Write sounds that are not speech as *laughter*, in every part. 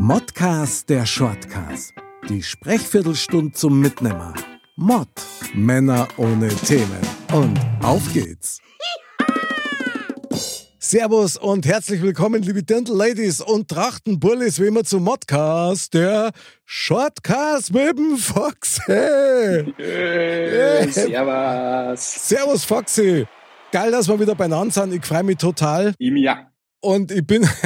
Modcast der Shortcast. Die Sprechviertelstunde zum Mitnehmer. Mod. Männer ohne Themen. Und auf geht's. Servus und herzlich willkommen, liebe Dirndl-Ladies und Trachtenbullis, wie immer zum Modcast, der Shortcast mit dem Foxy. Hey, servus. Servus, Foxy. Geil, dass wir wieder beieinander sind. Ich freue mich total. Ja. Und ich bin. *laughs*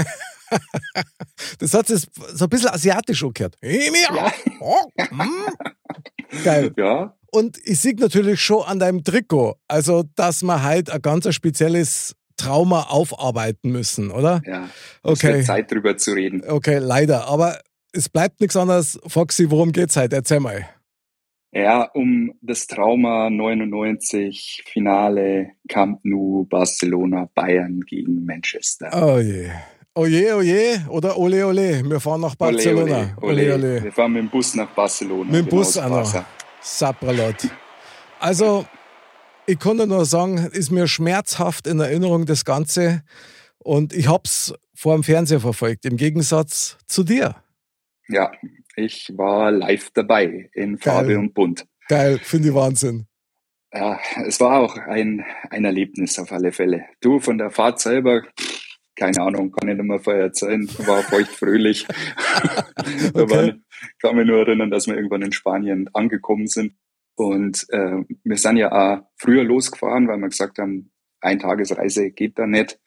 *laughs* das hat sich so ein bisschen asiatisch angehört. Ja. Oh, mm. Geil. Ja. Und ich sehe natürlich schon an deinem Trikot, also dass wir halt ein ganz spezielles Trauma aufarbeiten müssen, oder? Ja. Es Okay. wird Zeit drüber zu reden. Okay, leider. Aber es bleibt nichts anderes. Foxy, worum geht's heute? Erzähl mal. Ja, um das Trauma 99 Finale Camp Nou Barcelona Bayern gegen Manchester. Oh je. Oh je, oh je. Oder ole, ole. Wir fahren nach Barcelona. Ole, ole. Wir fahren mit dem Bus nach Barcelona. Mit dem genau, Bus auch noch. Sapralot. Also, ich dir nur sagen, ist mir schmerzhaft in Erinnerung das Ganze. Und ich hab's vor dem Fernseher verfolgt, im Gegensatz zu dir. Ja, ich war live dabei in Farbe Geil. und Bunt. Geil, finde ich Wahnsinn. Ja, es war auch ein, ein Erlebnis auf alle Fälle. Du von der Fahrt selber, pff, keine Ahnung, kann ich nicht mehr vorher erzählen, war feucht fröhlich. *laughs* Okay. waren, kann mich nur erinnern, dass wir irgendwann in Spanien angekommen sind. Und äh, wir sind ja auch früher losgefahren, weil wir gesagt haben, Eintagesreise geht da nicht.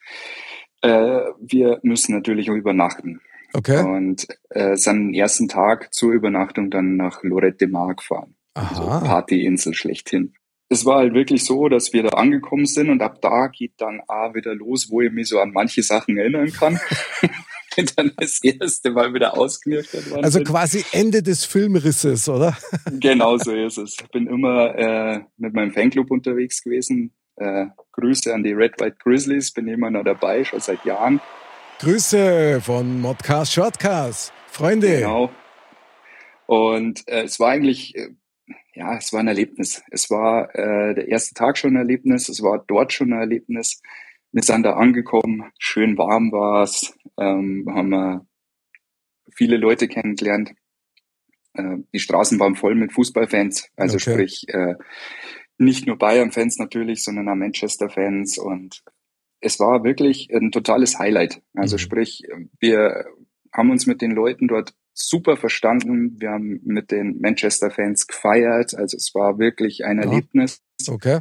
Äh, wir müssen natürlich auch übernachten. Okay. Und äh, sind ersten Tag zur Übernachtung dann nach Lorette Mar gefahren so Aha. Partyinsel schlechthin. Es war halt wirklich so, dass wir da angekommen sind und ab da geht dann auch wieder los, wo ich mich so an manche Sachen erinnern kann. *laughs* Bin dann das erste Mal wieder ausgenüchtert worden. Also bin. quasi Ende des Filmrisses, oder? *laughs* Genau so ist es. Ich bin immer äh, mit meinem Fanclub unterwegs gewesen. Äh, Grüße an die Red White Grizzlies, bin immer noch dabei, schon seit Jahren. Grüße von Modcast Shortcast. Freunde. Genau. Und äh, es war eigentlich, äh, ja, es war ein Erlebnis. Es war äh, der erste Tag schon ein Erlebnis, es war dort schon ein Erlebnis. Wir sind da angekommen, schön warm war es, ähm, haben wir viele Leute kennengelernt. Äh, die Straßen waren voll mit Fußballfans, also Okay. sprich äh, nicht nur Bayern-Fans natürlich, sondern auch Manchester-Fans und es war wirklich ein totales Highlight. Also Mhm. sprich, wir haben uns mit den Leuten dort super verstanden. Wir haben mit den Manchester-Fans gefeiert. Also es war wirklich ein Ja. Erlebnis. Okay.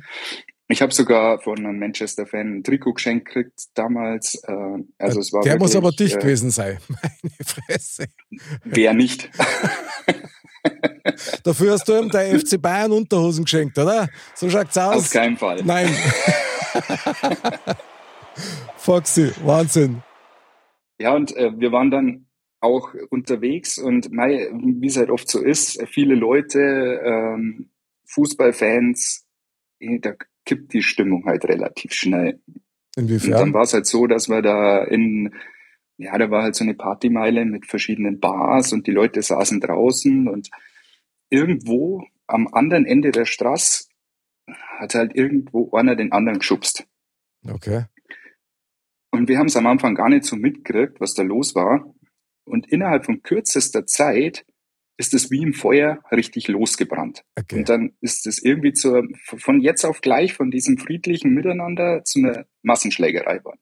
Ich habe sogar von einem Manchester-Fan ein Trikot geschenkt gekriegt damals. Äh, Also es war Der muss aber wirklich, dicht äh, gewesen sein. *laughs* Meine Fresse. Wer nicht? *laughs* Dafür hast du ihm der FC Bayern Unterhosen geschenkt, oder? So schaut's Auf aus. keinen Fall. Nein. *laughs* Foxy, Wahnsinn. Ja, und äh, wir waren dann auch unterwegs und mei, wie es halt oft so ist, viele Leute, ähm, Fußballfans, eh, da kippt die Stimmung halt relativ schnell. Und dann Inwiefern? war es halt so, dass wir da in, ja, da war halt so eine Partymeile mit verschiedenen Bars und die Leute saßen draußen und irgendwo am anderen Ende der Straße hat halt irgendwo einer den anderen geschubst. Okay. Und wir haben es am Anfang gar nicht so mitgekriegt, was da los war. Und innerhalb von kürzester Zeit ist es wie im Feuer richtig losgebrannt. okay. Und dann ist es irgendwie zur, von jetzt auf gleich von diesem friedlichen Miteinander zu einer Massenschlägerei geworden.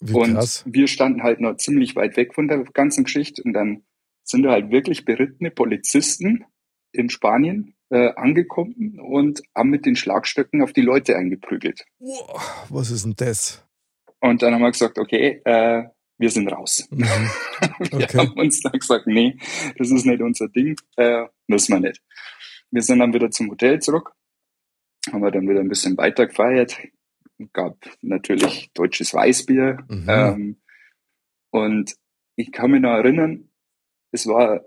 Und krass. wir standen halt noch ziemlich weit weg von der ganzen Geschichte. Und dann sind da halt wirklich berittene Polizisten in Spanien äh, angekommen und haben mit den Schlagstöcken auf die Leute eingeprügelt. Wow, was ist denn das? Und dann haben wir gesagt, okay, äh, wir sind raus. *laughs* Mhm. Wir Okay. haben uns dann gesagt, nee, das ist nicht unser Ding, äh, müssen wir nicht. Wir sind dann wieder zum Hotel zurück, haben wir dann wieder ein bisschen weiter gefeiert, gab natürlich deutsches Weißbier. Mhm. Ähm, und ich kann mich noch erinnern, es war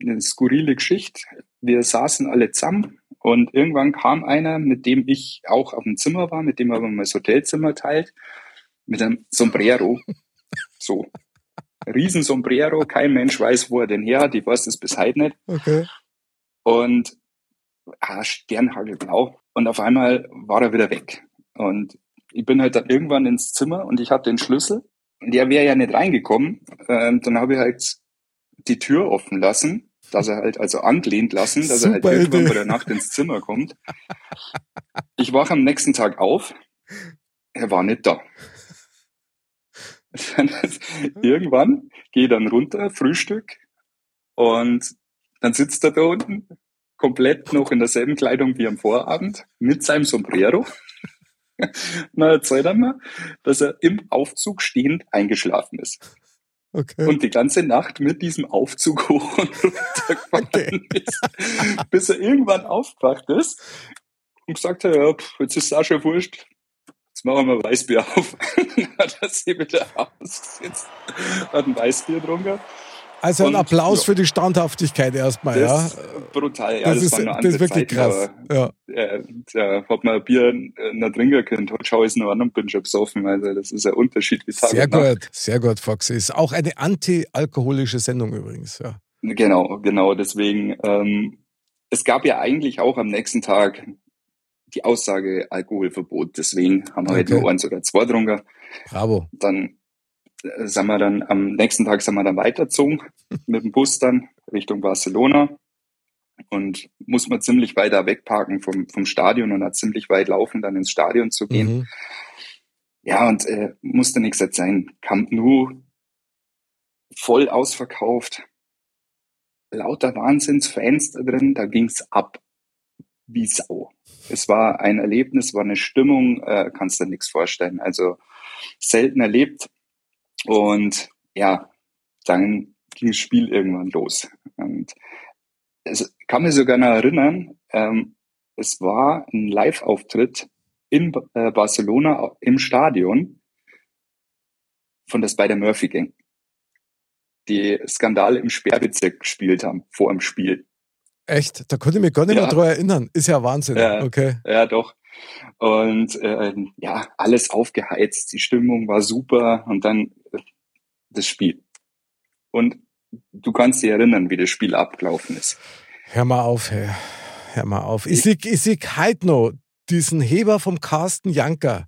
eine skurrile Geschichte. Wir saßen alle zusammen und irgendwann kam einer, mit dem ich auch auf dem Zimmer war, mit dem aber mal das Hotelzimmer teilt, mit einem Sombrero. So. Riesen Sombrero, kein Mensch weiß, wo er denn her hat, ich weiß das bis heute nicht. Okay. Und ah, Sternhagelblau. Und auf einmal war er wieder weg. Und ich bin halt dann irgendwann ins Zimmer und ich hatte den Schlüssel. Und der wäre ja nicht reingekommen. Ähm, dann habe ich halt die Tür offen lassen, dass er halt also angelehnt lassen, dass Super er halt irgendwann Idee. bei der Nacht ins Zimmer kommt. Ich wache am nächsten Tag auf, er war nicht da. Irgendwann gehe ich dann runter, Frühstück und dann sitzt er da unten, komplett noch in derselben Kleidung wie am Vorabend, mit seinem Sombrero. *laughs* Na, erzählt er mir, dass er im Aufzug stehend eingeschlafen ist Okay. und die ganze Nacht mit diesem Aufzug *laughs* hoch und runter gefahren ist, bis er irgendwann aufgewacht ist und gesagt hat, ja, pff, jetzt ist schon wurscht, machen wir Weißbier auf. Hat er sich wieder ausgesetzt, hat ein Weißbier getrunken. also ein und- Applaus ja. für die Standhaftigkeit erstmal, ja. Das ist brutal, ja, Das, das, ist, das ist wirklich Zeit, krass. aber Ja. äh, da hat man ein Bier noch trinken können, heute schaue ich es noch an und bin schon besoffen, also das ist ein Unterschied wie Tag Sehr Nacht. gut, sehr gut, Foxy. Ist auch eine anti-alkoholische Sendung übrigens, ja. Genau, genau. Deswegen, ähm, es gab ja eigentlich auch am nächsten Tag die Aussage Alkoholverbot. Deswegen haben wir Okay. nur eins oder zwei getrunken. Bravo. Dann äh, sind wir dann am nächsten Tag sind wir dann weitergezogen *laughs* mit dem Bus dann Richtung Barcelona und muss man ziemlich weiter wegparken vom, vom Stadion und hat ziemlich weit laufen, dann ins Stadion zu gehen. Mhm. Ja, und äh, musste nichts sein. Camp Nou voll ausverkauft. Lauter Wahnsinnsfans da drin, da ging's ab wie Sau. Es war ein Erlebnis, war eine Stimmung, äh, kannst du nichts vorstellen. Also selten erlebt. Und ja, dann ging das Spiel irgendwann los. Und es kann mich sogar noch erinnern, ähm, es war ein Live-Auftritt in äh, Barcelona im Stadion von der Spider-Murphy Gang, die Skandale im Sperrbezirk gespielt haben vor dem Spiel. Echt? Da konnte ich mich gar nicht Ja. mehr dran erinnern. Ist ja Wahnsinn. Ja. Okay. Ja, doch. Und äh, ja, alles aufgeheizt, die Stimmung war super und dann äh, das Spiel. Und du kannst dich erinnern, wie das Spiel abgelaufen ist. Hör mal auf, hey. Hör mal auf. Ich sehe ich seh heute noch diesen Heber vom Carsten Janker,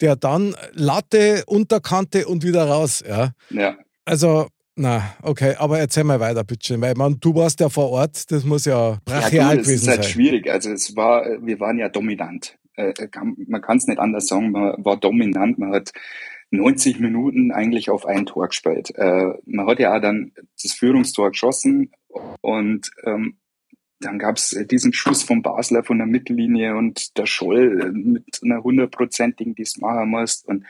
der dann Latte, Unterkante und wieder raus. Ja. Ja, Also, na, okay, aber erzähl mal weiter, bitte. Weil man, du warst ja vor Ort, das muss ja ja brachial es gewesen ist halt sein. schwierig. Also es war, wir waren ja dominant. Äh, kann- man kann es nicht anders sagen, man war dominant. Man hat 90 Minuten eigentlich auf ein Tor gespielt. Äh, man hat ja auch dann das Führungstor geschossen und ähm, dann gab es diesen Schuss vom Basler von der Mittellinie und der Scholl äh, mit einer hundertprozentigen, die es machen musst. Und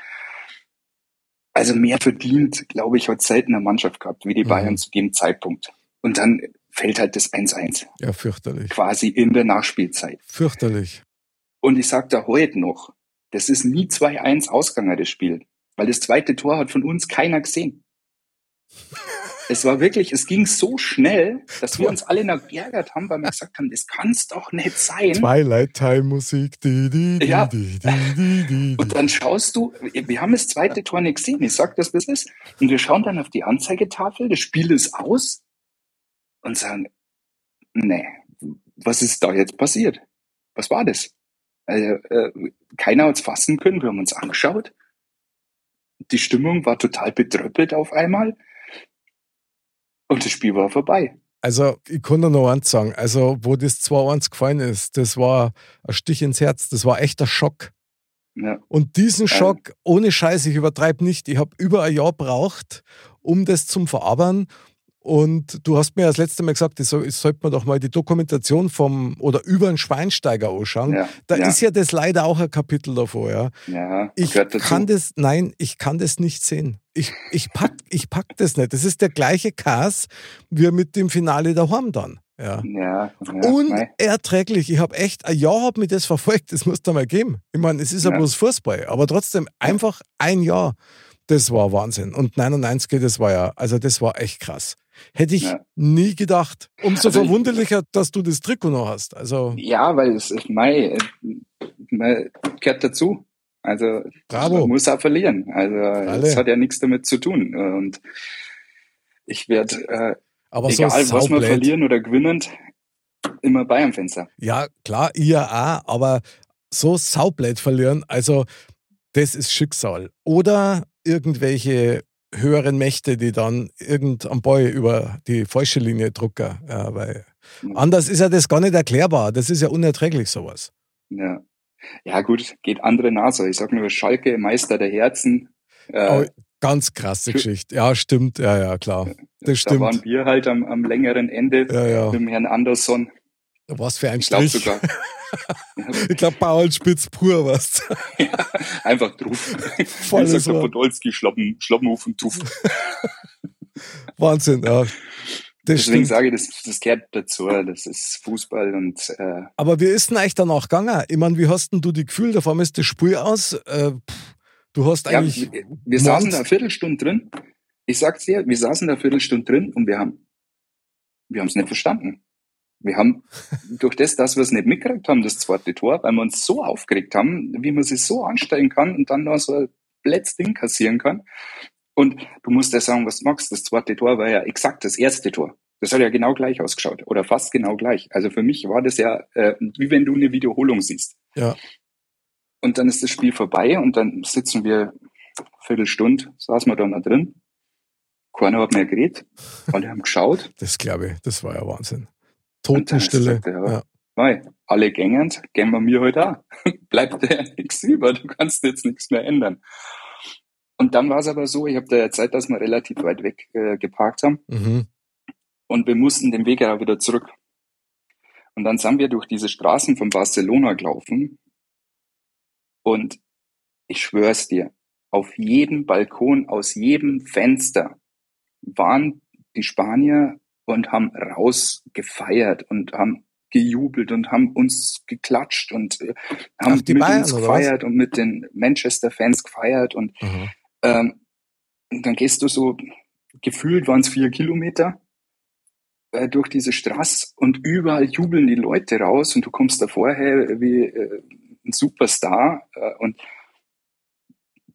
also mehr verdient, glaube ich, hat selten eine Mannschaft gehabt, wie die Mhm. Bayern zu dem Zeitpunkt. Und dann fällt halt das 1-1 Ja, fürchterlich. quasi in der Nachspielzeit. Fürchterlich. Und ich sag da heute noch, das ist nie 2-1 ausgegangen, das Spiel. Weil das zweite Tor hat von uns keiner gesehen. *laughs* Es war wirklich, es ging so schnell, dass wir uns alle noch geärgert haben, weil wir gesagt haben, das kann's doch nicht sein. Twilight Time Musik. Die, die, die, Ja. Und dann schaust du, wir haben das zweite Tor nicht gesehen, ich sag das, was ist. Und wir schauen dann auf die Anzeigetafel, das Spiel ist aus und sagen, nee, was ist da jetzt passiert? Was war das? Also, äh, keiner hat es fassen können, wir haben uns angeschaut. Die Stimmung war total betröppelt auf einmal. Und das Spiel war vorbei. Also, ich kann nur noch eins sagen. Also, wo das 2-1 gefallen ist, das war ein Stich ins Herz. Das war echt ein Schock. Ja, Und diesen Ja. Schock, ohne Scheiß, ich übertreibe nicht, ich habe über ein Jahr braucht, um das zum Verarbeiten. Und du hast mir das letzte Mal gesagt, ich, soll, ich sollte mir doch mal die Dokumentation vom oder über den Schweinsteiger anschauen. ja, Da ja, ist ja das leider auch ein Kapitel davor, ja. ja, Ich kann das, nein, ich kann das nicht sehen. Ich, ich, pack, *laughs* ich pack das nicht. Das ist der gleiche Cast wie mit dem Finale daheim dann. Ja. ja, ja. Unerträglich. Ich habe echt, ein Jahr hat mich das *laughs* verfolgt. Das muss da mal geben. Ich meine, es ist ja Ja. bloß Fußball, aber trotzdem einfach ein Jahr. Das war Wahnsinn. Und 99, das war ja, also das war echt krass. Hätte ich Ja. nie gedacht. Umso Also ich- verwunderlicher, dass du das Trikot noch hast. Also Ja, weil es mei, gehört dazu. Also Bravo. man muss auch verlieren. Also es hat ja nichts damit zu tun. Und ich werde, äh, aber egal so was wir verlieren oder gewinnen, immer bei am Fenster. Ja, klar, ihr auch, aber so saublöd verlieren, also das ist Schicksal. Oder irgendwelche höheren Mächte, die dann irgendein Boy über die falsche Linie drucken. Ja, weil Ja. anders ist ja das gar nicht erklärbar. Das ist ja unerträglich, sowas. Ja. Ja, gut, geht andere Nase. Ich sag nur Schalke, Meister der Herzen. Äh, Oh, ganz krasse Geschichte. Ja, stimmt. Ja, ja, klar. Das da waren stimmt. wir halt am, am längeren Ende Ja, ja. mit dem Herrn Andersson. Was für ein Ich glaube Strich. sogar. *laughs* Ich glaube, Bauernspitz pur, was. *laughs* Einfach drauf. *laughs* Sagt der Wort. Podolski, Schlappen, Schlappenhof und Tuff. Wahnsinn, ja. Das Deswegen stimmt. sage ich, das, das gehört dazu. Das ist Fußball und äh, Aber wie ist denn eigentlich danach gegangen? Ich meine, wie hast denn du die Gefühl, davor ist das Spiel aus? Äh, du hast ja, eigentlich. wir, wir saßen da eine Viertelstunde drin. Ich sag's dir, wir saßen da eine Viertelstunde drin und wir haben wir haben es nicht verstanden. Wir haben durch das, dass wir es nicht mitgekriegt haben, das zweite Tor, weil wir uns so aufgeregt haben, wie man sich so anstellen kann und dann noch so ein blödes Ding kassieren kann. Und du musst ja sagen, was du magst. Das zweite Tor war ja exakt das erste Tor. Das hat ja genau gleich ausgeschaut oder fast genau gleich. Also für mich war das ja äh, wie wenn du eine Wiederholung siehst. Ja. Und dann ist das Spiel vorbei und dann sitzen wir Viertelstunde, saßen wir da noch drin. Keiner hat mehr geredet. Alle haben geschaut. Das glaube ich, das war ja Wahnsinn. Totenstille. sagt er, Ja. Alle gängend, gehen wir mir heute auch. *laughs* Bleibt ja nichts über, du kannst jetzt nichts mehr ändern. Und dann war es aber so, ich habe da ja Zeit, dass wir relativ weit weg äh, geparkt haben Mhm. und wir mussten den Weg ja wieder zurück. Und dann sind wir durch diese Straßen von Barcelona gelaufen und ich schwör's dir, auf jedem Balkon, aus jedem Fenster waren die Spanier und haben rausgefeiert und haben gejubelt und haben uns geklatscht und äh, haben mit Bayern, uns gefeiert und mit den Manchester-Fans gefeiert und Aha. ähm, und dann gehst du so, gefühlt waren es vier Kilometer äh, durch diese Straße und überall jubeln die Leute raus und du kommst da vorher wie äh, ein Superstar äh, und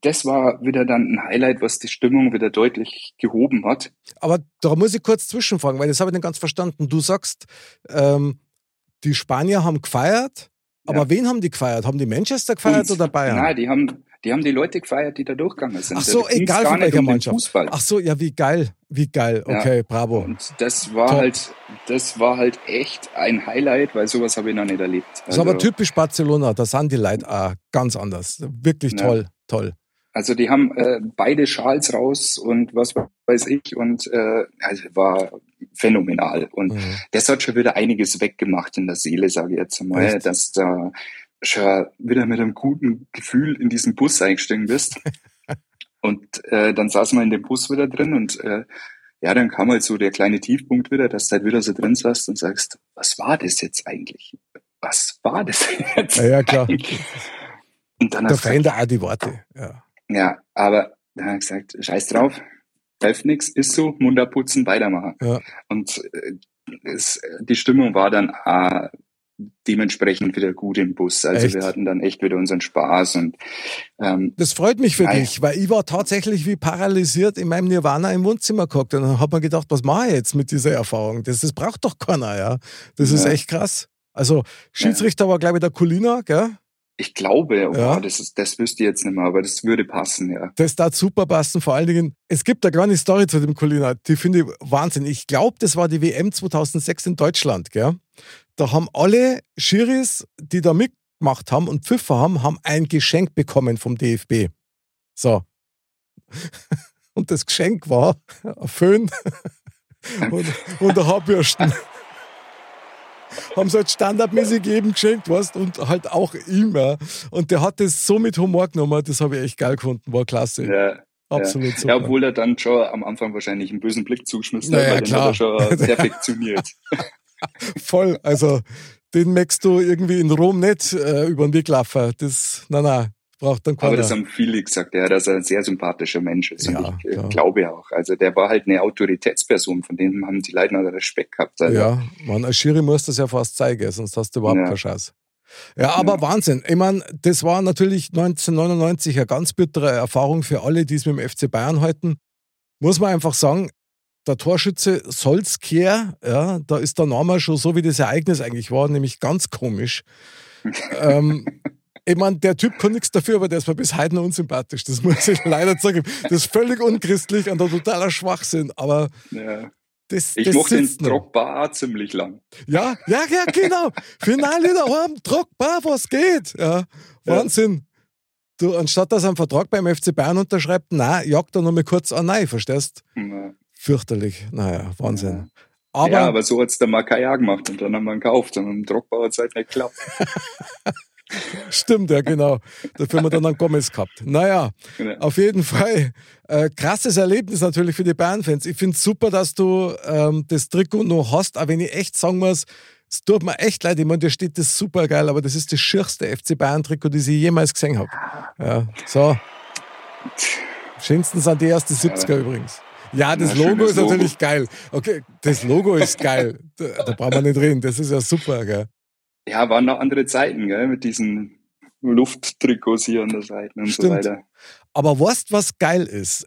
das war wieder dann ein Highlight, was die Stimmung wieder deutlich gehoben hat. Aber da muss ich kurz zwischenfragen, weil das habe ich nicht ganz verstanden. Du sagst, ähm, die Spanier haben gefeiert, aber Ja. wen haben die gefeiert? Haben die Manchester gefeiert Uns. oder Bayern? Nein, die haben, die haben die Leute gefeiert, die da durchgegangen sind. Ach so, Da egal von welcher um Mannschaft. Fußball. Ach so, ja, wie geil, wie geil. Ja. Okay, bravo. Und das war Top. halt, das war halt echt ein Highlight, weil sowas habe ich noch nicht erlebt. Das ist aber Also- typisch Barcelona, da sind die Leute auch ganz anders. Wirklich Ja. toll, toll. Also die haben äh, beide Schals raus und was weiß ich und äh, also war phänomenal und Mhm. das hat schon wieder einiges weggemacht in der Seele, sage ich jetzt einmal, Echt? dass da schon wieder mit einem guten Gefühl in diesen Bus eingestiegen bist *laughs* und äh, dann saßen wir in dem Bus wieder drin und äh, ja, dann kam halt so der kleine Tiefpunkt wieder, dass du halt wieder so drin saßt und sagst, was war das jetzt eigentlich? Was war das *laughs* jetzt? Ja, ja, klar. eigentlich? Und dann Da hast du verändert auch die Worte. Ja. Ja, aber dann hat er gesagt, scheiß drauf, hilft nix, ist so, Mund abputzen, weitermachen. Ja. Und äh, es, die Stimmung war dann äh, dementsprechend wieder gut im Bus. Also Echt? wir hatten dann echt wieder unseren Spaß und ähm, Das freut mich für Nein. dich, weil ich war tatsächlich wie paralysiert in meinem Nirvana im Wohnzimmer gehockt und dann hat man gedacht, was mache ich jetzt mit dieser Erfahrung? Das, das braucht doch keiner, ja. Das ist Ja. echt krass. Also Schiedsrichter war, glaube ich, der Kulina, gell? Ich glaube, oh, Ja. das, ist, das wüsste ich jetzt nicht mehr, aber das würde passen, ja. Das darf super passen. Vor allen Dingen, es gibt eine kleine Story zu dem Kulina, die finde ich Wahnsinn. Ich glaube, das war die WM 2006 in Deutschland, gell? Da haben alle Schiris, die da mitgemacht haben und Pfiffer haben, haben ein Geschenk bekommen vom DFB. So. *laughs* Und das Geschenk war ein Föhn *laughs* und, und ein Haarbürsten. Haben sie halt standardmäßig jedem geschenkt, weißt und halt auch. Ja. Und der hat das so mit Humor genommen, das habe ich echt geil gefunden, war klasse. Ja, Absolut super. ja, obwohl er dann schon am Anfang wahrscheinlich einen bösen Blick zugeschmissen Naja, hat, weil klar. den hat er schon perfektioniert. *laughs* *laughs* Voll. Also, den merkst du irgendwie in Rom nicht äh, über den Weg laufen. Das, nein, nein, braucht dann keiner. Aber das haben viele gesagt, ja, dass er ein sehr sympathischer Mensch ist. Ja, ich äh, klar. glaube auch. Also der war halt eine Autoritätsperson, von dem haben die Leute noch Respekt gehabt. Also, ja, man, als Schiri muss das ja fast zeigen, sonst hast du überhaupt Ja. keine Chance. Ja, aber Ja. Wahnsinn. Ich meine, das war natürlich 1999 eine ganz bittere Erfahrung für alle, die es mit dem FC Bayern halten. Muss man einfach sagen, der Torschütze Solskjaer, ja, da ist der Name schon so, wie das Ereignis eigentlich war, nämlich ganz komisch. *laughs* ähm, Ich meine, der Typ kann nichts dafür, aber der ist mir bis heute noch unsympathisch. Das muss ich leider sagen. Das ist völlig unchristlich und ein totaler Schwachsinn. Aber Ja. das, Ich das mochte den noch. Drogba auch ziemlich lang. Ja, ja, ja, genau. Finale daheim, Druckbar, was geht? Ja, Wahnsinn. Du, anstatt dass er einen Vertrag beim FC Bayern unterschreibt, na, jagt er noch mal kurz an, nein, verstehst? Ja, Fürchterlich. Naja, Wahnsinn. Aber, ja, aber so hat's der Makaya gemacht und dann haben wir ihn gekauft und dem Drogba hat's halt nicht geklappt. *laughs* stimmt, ja, genau. Dafür haben wir dann einen Gomez gehabt. Naja, Ja. auf jeden Fall. Äh, krasses Erlebnis natürlich für die Bayern-Fans. Ich finde es super, dass du ähm, das Trikot noch hast, auch wenn ich echt sagen muss, es tut mir echt leid, ich meine, dir steht das super geil, aber das ist das schierste FC Bayern-Trikot, das ich jemals gesehen habe. Ja, so. Schönsten sind die ersten 70er übrigens. Ja, das Ja, Logo ist natürlich geil. Okay, das Logo ist geil. Da, da brauchen wir nicht reden. Das ist ja super, gell? Ja, waren noch andere Zeiten, gell, mit diesen Lufttrikots hier an der Seite und so Stimmt. weiter. Aber weißt was geil ist?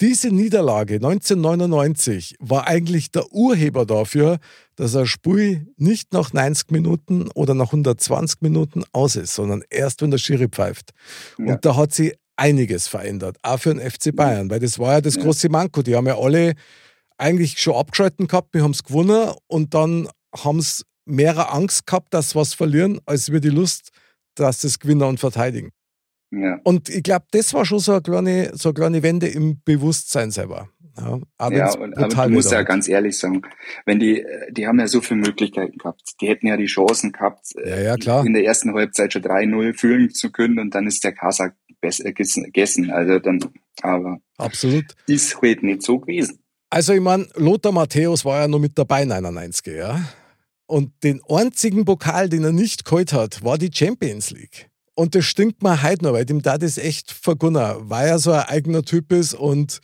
Diese Niederlage 1999 war eigentlich der Urheber dafür, dass ein Spiel nicht nach 90 Minuten oder nach 120 Minuten aus ist, sondern erst, wenn der Schiri pfeift. Ja. Und da hat sie einiges verändert, auch für den FC Bayern, weil das war ja das Ja. große Manko. Die haben ja alle eigentlich schon abgeschalten gehabt, wir haben es gewonnen und dann haben es mehr Angst gehabt, dass sie was verlieren, als wir die Lust, dass sie es gewinnen und verteidigen. Ja. Und ich glaube, das war schon so eine kleine, so eine kleine Wende im Bewusstsein selber. Ja, auch Ja, und, aber du musst ja ganz ehrlich sagen, wenn die, äh, die haben ja so viele Möglichkeiten gehabt. Die hätten ja die Chancen gehabt, äh, Ja, ja, klar. in der ersten Halbzeit schon 3-0 führen zu können und dann ist der Kasa besser gegessen. Also dann, aber Absolut. ist halt nicht so gewesen. Also, ich meine, Lothar Matthäus war ja noch mit dabei, 99, ja. Und den einzigen Pokal, den er nicht geholt hat, war die Champions League. Und das stinkt mir heute noch, weil dem da das echt vergunner, weil er so ein eigener Typ ist und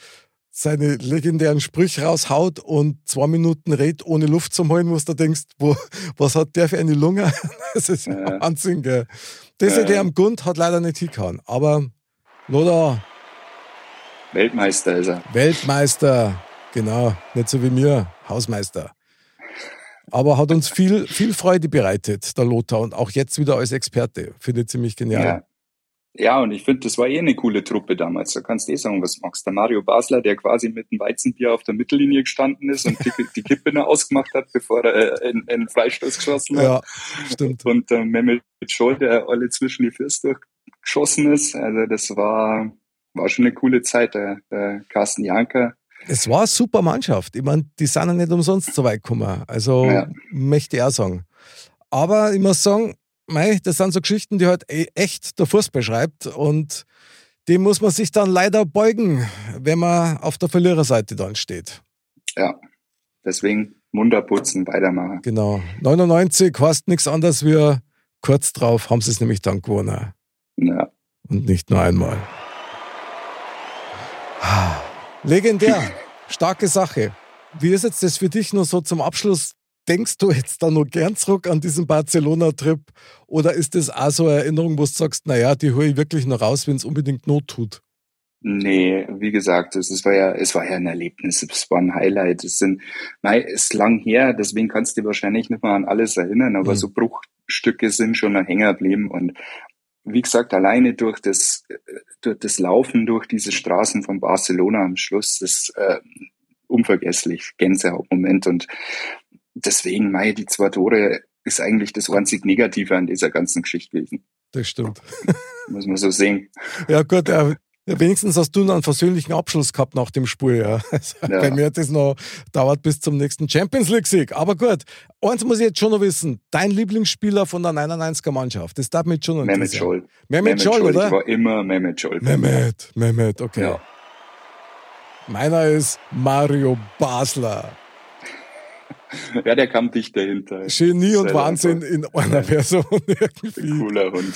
seine legendären Sprüche raushaut und zwei Minuten redet, ohne Luft zu holen, wo du denkst, wo, was hat der für eine Lunge? *laughs* Das ist Ja. Wahnsinn, gell. Das Ja. hätte er am Grund hat leider nicht hingehauen. Aber Lothar, Weltmeister ist er. Weltmeister, genau, nicht so wie mir, Hausmeister. Aber hat uns viel, viel Freude bereitet, der Lothar, und auch jetzt wieder als Experte. Finde ich ziemlich genial. Ja. Ja, und ich finde, das war eh eine coole Truppe damals. Da kannst du eh sagen, was du magst. Der Mario Basler, der quasi mit dem Weizenbier auf der Mittellinie gestanden ist und die, *laughs* die Kippe noch ausgemacht hat, bevor er äh, einen, einen Freistoß geschossen hat. Ja, stimmt. Und äh, Mehmet Scholl, der alle zwischen die Füße durchgeschossen ist. Also das war, war schon eine coole Zeit. Der, der Carsten Janker, Es war eine super Mannschaft. Ich meine, die sind ja nicht umsonst so weit gekommen. Also Ja. möchte ich auch sagen. Aber ich muss sagen, mei, das sind so Geschichten, die halt e- echt der Fußball schreibt. Und dem muss man sich dann leider beugen, wenn man auf der Verliererseite dann steht. ja, deswegen Munter putzen, weitermachen. Genau. 99 heißt nichts anderes wie kurz drauf haben sie es nämlich dann gewonnen. Ja. Und nicht nur einmal. Legendär. Starke Sache. Wie ist jetzt das für dich nur so zum Abschluss? Denkst du jetzt da noch gern zurück an diesen Barcelona-Trip? Oder ist das auch so eine Erinnerung, wo du sagst, naja, die hole ich wirklich noch raus, wenn es unbedingt Not tut? Nee, wie gesagt, es, es war ja, es war ja ein Erlebnis, es war ein Highlight. Es sind, nein, es ist lang her, deswegen kannst du dich wahrscheinlich nicht mehr an alles erinnern, aber Mhm. so Bruchstücke sind schon noch hängen geblieben und wie gesagt, alleine durch das, äh, durch das Laufen durch diese Straßen von Barcelona am Schluss, das äh, unvergesslich, Gänsehautmoment und deswegen, mei, die zwei Tore ist eigentlich das einzig Negative an dieser ganzen Geschichte gewesen, Das stimmt. muss man so sehen. Ja, gut, ja, wenigstens hast du noch einen versöhnlichen Abschluss gehabt nach dem Spiel. Ja. *laughs* Also Ja. Bei mir hat das noch dauert bis zum nächsten Champions League-Sieg. Aber gut, eins muss ich jetzt schon noch wissen: Dein Lieblingsspieler von der 99er Mannschaft, das darf mich schon noch Mehmet. Scholl. Mehmet Scholl, Ich oder? war immer Mehmet Scholl. Mehmet, Mehmet, okay. Ja. Meiner ist Mario Basler. Ja, der kam dicht dahinter. Genie und Wahnsinn einfach. in einer Person *laughs* irgendwie. Cooler Hund.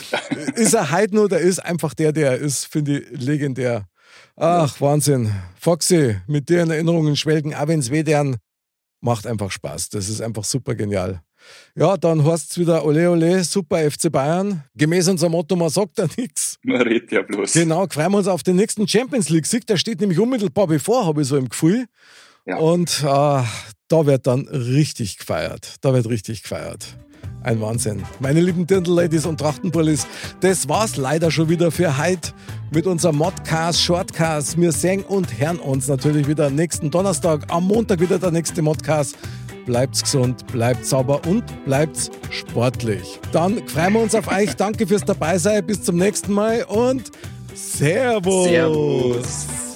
Ist er heute nur, der ist einfach der, der er ist, finde ich legendär. Ach, Wahnsinn. Foxy, mit dir in Erinnerungen schwelgen, auch wenn es weh deren, macht einfach Spaß. Das ist einfach super genial. Ja, dann heißt es wieder Ole Ole, super FC Bayern. Gemäß unserem Motto, man sagt da nichts. Man redet ja bloß. Genau, freuen wir uns auf den nächsten Champions League-Sieg. Der steht nämlich unmittelbar bevor, habe ich so im Gefühl. Ja. Und äh, da wird dann richtig gefeiert. Da wird richtig gefeiert. Ein Wahnsinn. Meine lieben Dirndl-Ladies und Trachtenbullis, das war's leider schon wieder für heute mit unserem Modcast, Shortcast. Wir sehen und hören uns natürlich wieder nächsten Donnerstag, am Montag wieder der nächste Modcast. Bleibt's gesund, bleibt sauber und bleibt sportlich. Dann freuen wir uns auf euch. Danke fürs Dabeisein. Bis zum nächsten Mal und Servus. Servus.